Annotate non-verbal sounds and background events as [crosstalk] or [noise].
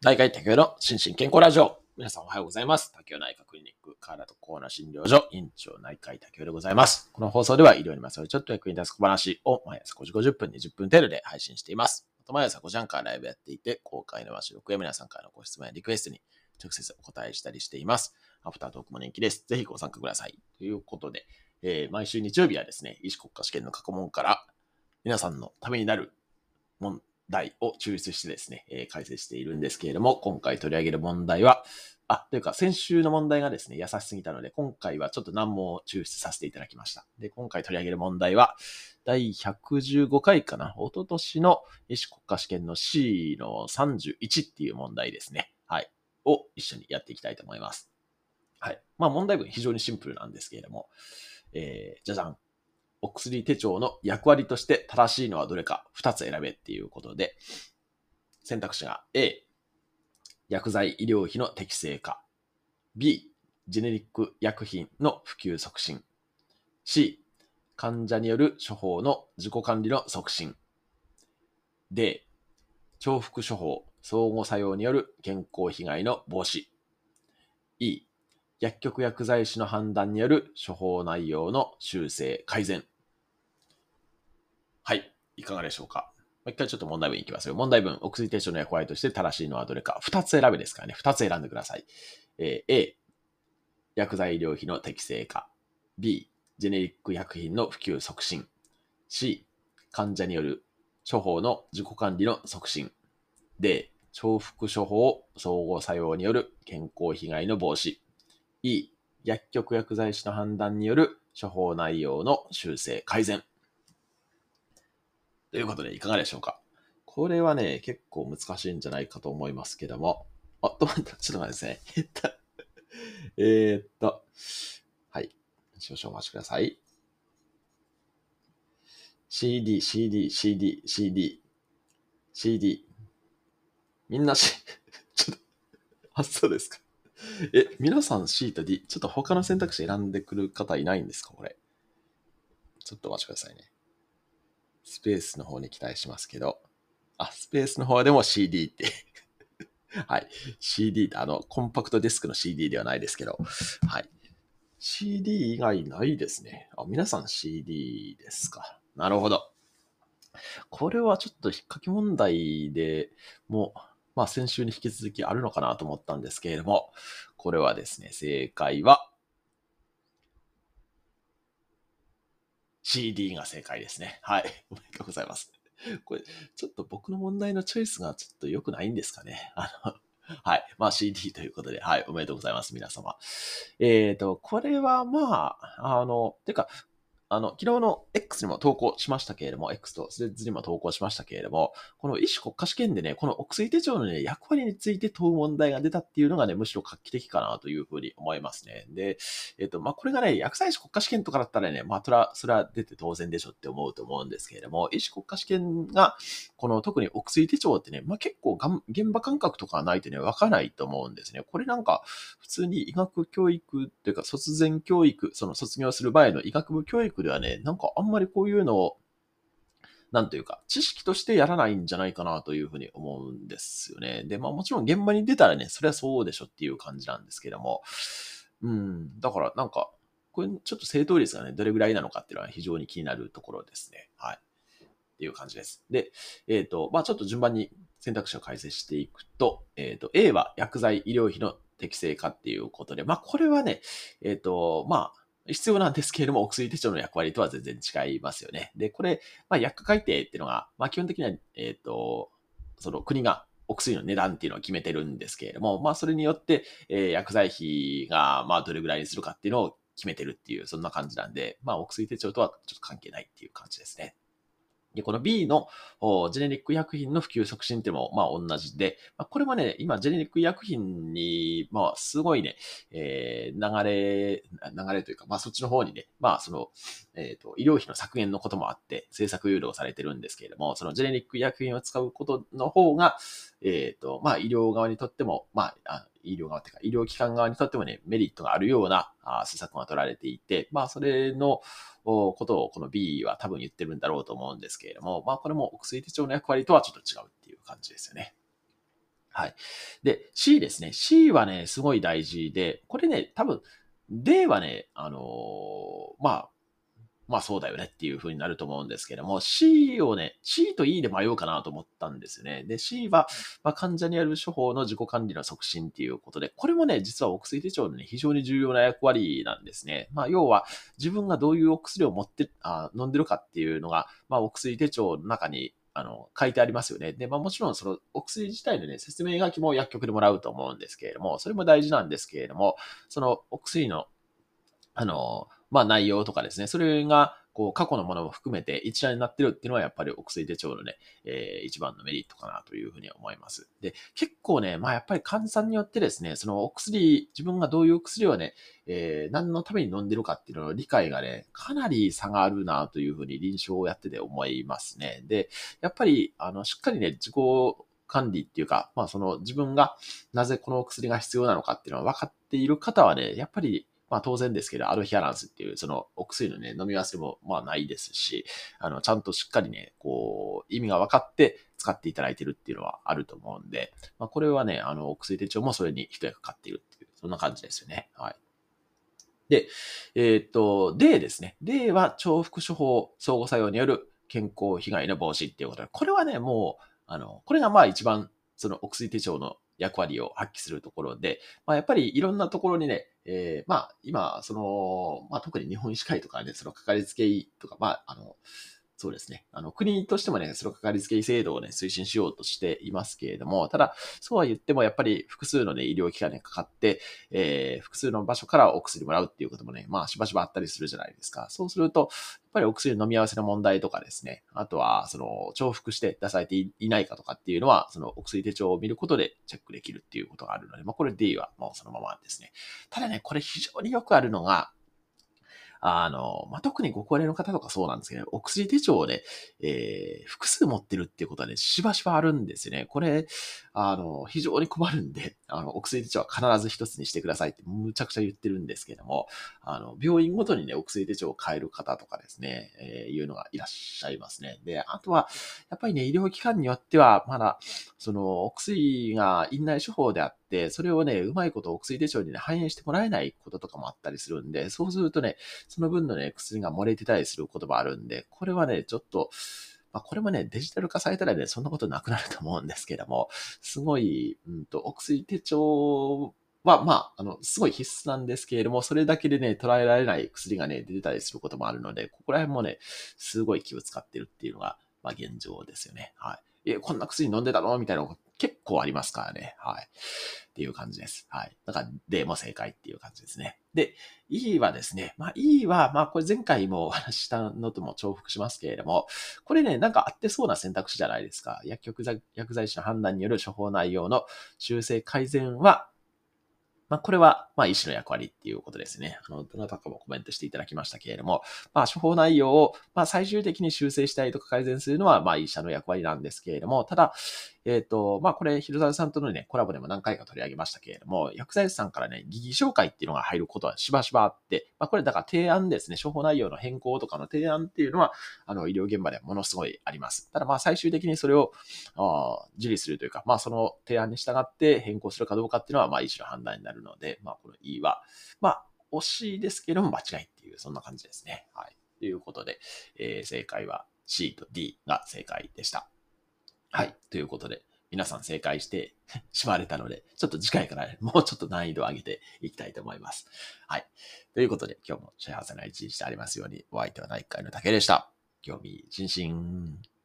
大会竹雄の心身健康ラジオ。皆さんおはようございます。竹雄内科クリニック、体とコーナー診療所、院長内科医竹雄でございます。この放送では医療にまつわるちょっと役に立つ小話を毎朝5時50分、20分程度で配信しています。また毎朝5時半からライブやっていて、公開の和収録や皆さんからのご質問やリクエストに直接お答えしたりしています。アフタートークも人気です。ぜひご参加ください。ということで、えー毎週日曜日はですね、医師国家試験の過去問から皆さんのためになる問題を抽出してですね、えー解説しているんですけれども、今回取り上げる問題は、あ、というか先週の問題がですね、優しすぎたので、今回はちょっと難問を抽出させていただきました。で、今回取り上げる問題は、第115回かな、一昨年の医師国家試験の C の31っていう問題ですね。はい。を一緒にやっていきたいと思います。はい。まあ問題文非常にシンプルなんですけれども、えー、じゃじゃん。お薬手帳の役割として正しいのはどれか2つ選べっていうことで、選択肢が A、薬剤医療費の適正化。B、ジェネリック薬品の普及促進。C、患者による処方の自己管理の促進。D、重複処方、相互作用による健康被害の防止。E、薬局薬剤師の判断による処方内容の修正、改善。はい。いかがでしょうか？もう一回ちょっと問題文いきますよ。問題文、お薬手帳の役割として正しいのはどれか。二つ選べですからね。二つ選んでください。えー A、薬剤医療費の適正化。B、ジェネリック薬品の普及促進。C、患者による処方の自己管理の促進。D、重複処方、相互作用による健康被害の防止。E、薬局薬剤師の判断による処方内容の修正、改善。ということで、いかがでしょうか？これはね、結構難しいんじゃないかと思いますけども。あ、と待って、ちょっと待ってですね。えっと、[laughs] えーっと、はい。少々お待ちください。CD、CD、CD、CD、CD。みんなし、[laughs] ちょっと、あ、そうですか？[laughs] え、皆さん C と D、ちょっと他の選択肢選んでくる方いないんですか？これ。ちょっとお待ちくださいね。スペースの方に期待しますけど。あ、スペースの方でも CD って。[laughs] はい。CD ってあの、コンパクトディスクの CD ではないですけど。はい。CD 以外ないですね。あ、皆さん CD ですか？なるほど。これはちょっと引っ掛け問題でもう、まあ先週に引き続きあるのかなと思ったんですけれども、これはですね、正解は CD が正解ですね。はい。[laughs] おめでとうございます。これ、ちょっと僕の問題のチョイスがちょっと良くないんですかね？あの、[laughs] はい。まあ CD ということで、はい。おめでとうございます。皆様。えっ、と、これはまあ、あの、てか、あの、昨日の X にも投稿しましたけれども、X とスレッズにも投稿しましたけれども、この医師国家試験でね、このお薬手帳のね、役割について問う問題が出たっていうのがね、むしろ画期的かなというふうに思いますね。で、えっ、と、まあ、これがね、薬剤師国家試験とかだったらね、まあ、それは、それは出て当然でしょって思うと思うんですけれども、医師国家試験が、この特にお薬手帳ってね、まあ、結構がん現場感覚とかないとね、わからないと思うんですね。これなんか、普通に医学教育っていうか、卒前教育、その卒業する前の医学部教育ではね、なんかあんまりこういうのを、なんというか、知識としてやらないんじゃないかなというふうに思うんですよね。で、まあもちろん現場に出たらね、それはそうでしょっていう感じなんですけども、うん、だからなんか、これちょっと正答率がね、どれぐらいなのかっていうのは非常に気になるところですね。はい。っていう感じです。で、えっ、と、まあちょっと順番に選択肢を解説していくと、えっ、と、A は薬剤医療費の適正化っていうことで、まあこれはね、えっ、と、まあ、必要なんですけれども、お薬手帳の役割とは全然違いますよね。で、これ、まあ、薬価改定っていうのが、まあ、基本的には、えっ、と、その国がお薬の値段っていうのを決めてるんですけれども、まあ、それによって、えー薬剤費が、まあ、どれぐらいにするかっていうのを決めてるっていう、そんな感じなんで、まあ、お薬手帳とはちょっと関係ないっていう感じですね。で、この B のジェネリック薬品の普及促進っていうのも、まあ、同じで、まあ、これもね、今、ジェネリック薬品に、まあ、すごいね、えー流れ、流れというか、まあ、そっちの方にね、まあ、その、えっ、と、医療費の削減のこともあって、政策誘導されてるんですけれども、そのジェネリック薬品を使うことの方が、えっ、と、まあ、医療側にとっても、ま、あ医療側っていうか、医療機関側にとってもね、メリットがあるような施策が取られていて、まあ、それのことをこの B は多分言ってるんだろうと思うんですけれども、まあ、これもお薬手帳の役割とはちょっと違うっていう感じですよね。はい。で、C ですね。C はね、すごい大事で、これね、多分、D はね、あのーまあ、まあそうだよねっていう風になると思うんですけども、C をね、C と E で迷うかなと思ったんですよね。で、C は、まあ、患者にある処方の自己管理の促進っていうことで、これもね、実はお薬手帳のね、非常に重要な役割なんですね。まあ要は、自分がどういうお薬を持ってあ、飲んでるかっていうのが、まあお薬手帳の中にあの、書いてありますよね。で、まあもちろんそのお薬自体のね、説明書きも薬局でもらうと思うんですけれども、それも大事なんですけれども、そのお薬の、あの、まあ内容とかですね、それが、こう、過去のものも含めて一覧になってるっていうのはやっぱりお薬手帳のね、えー、一番のメリットかなというふうに思います。で、結構ね、まあやっぱり患者さんによってですね、そのお薬、自分がどういうお薬をね、えー、何のために飲んでるかっていうのの理解がね、かなり差があるなというふうに臨床をやってて思いますね。で、やっぱり、あの、しっかりね、自己管理っていうか、まあその自分がなぜこのお薬が必要なのかっていうのは分かっている方はね、やっぱりまあ当然ですけど、アルヒアランスっていう、そのお薬のね、飲み忘れもまあないですし、あの、ちゃんとしっかりね、こう、意味が分かって使っていただいてるっていうのはあると思うんで、まあこれはね、あの、お薬手帳もそれに一役買っているっていう、そんな感じですよね。はい。で、えー、っと、D ですね。D は重複処方相互作用による健康被害の防止っていうことで、これはね、もう、あの、これがまあ一番、そのお薬手帳の役割を発揮するところで、まあ、やっぱりいろんなところにね、えー、まあ、今、その、まあ、特に日本医師会とかね、そのかかりつけ医とか、まあ、あの、そうですね。あの、国としてもね、そのかかりつけ医制度をね、推進しようとしていますけれども、ただ、そうは言っても、やっぱり複数のね、医療機関にかかって、えー、複数の場所からお薬もらうっていうこともね、まあ、しばしばあったりするじゃないですか。そうすると、やっぱりお薬の飲み合わせの問題とかですね、あとは、その、重複して出されていないかとかっていうのは、そのお薬手帳を見ることでチェックできるっていうことがあるので、まあ、これ D はもうそのままですね。ただね、これ非常によくあるのが、あの、まあ、特にご高齢の方とかそうなんですけど、お薬手帳をね、えー、複数持ってるっていうことはね、しばしばあるんですよね。これ、あの、非常に困るんで、あの、お薬手帳は必ず一つにしてくださいってむちゃくちゃ言ってるんですけども、あの、病院ごとにね、お薬手帳を変える方とかですね、えー、いうのがいらっしゃいますね。で、あとは、やっぱりね、医療機関によっては、まだ、その、お薬が院内処方であって、それをね、うまいことお薬手帳にね、反映してもらえないこととかもあったりするんで、そうするとね、その分のね、薬が漏れてたりすることもあるんで、これはね、ちょっと、まあ、これもね、デジタル化されたらね、そんなことなくなると思うんですけども、すごい、うんと、お薬手帳は、まあ、あの、すごい必須なんですけれども、それだけでね、捉えられない薬がね、出てたりすることもあるので、ここら辺もね、すごい気を使ってるっていうのが、まあ、現状ですよね。はい。え、こんな薬飲んでたの？みたいな結構ありますからね。はい。っていう感じです。はい。だから、D も正解っていう感じですね。で、E はですね、まあ E は、まあこれ前回もお話ししたのとも重複しますけれども、これね、なんかあってそうな選択肢じゃないですか。薬局薬剤師の判断による処方内容の修正改善は、まあ、これは、まあ、医師の役割っていうことですね。あの、どなたかもコメントしていただきましたけれども、まあ、処方内容を、まあ、最終的に修正したりとか改善するのは、まあ、医者の役割なんですけれども、ただ、えっ、ー、と、まあ、これ、広沢さんとのね、コラボでも何回か取り上げましたけれども、薬剤師さんからね、疑義紹介っていうのが入ることはしばしばあって、まあ、これ、だから提案ですね、処方内容の変更とかの提案っていうのは、あの、医療現場でものすごいあります。ただ、まあ、最終的にそれを、あ受理するというか、まあ、その提案に従って変更するかどうかっていうのは、まあ、医師の判断になるので、まあ、この E は、まあ、惜しいですけども、間違いっていう、そんな感じですね。はい。ということで、えー、正解は C と D が正解でした。はい。ということで、皆さん正解して [laughs] しまわれたので、ちょっと次回から [laughs] もうちょっと難易度を上げていきたいと思います。はい。ということで、今日も幸せな一日でありますように、お相手は内科医の竹でした。興味津々。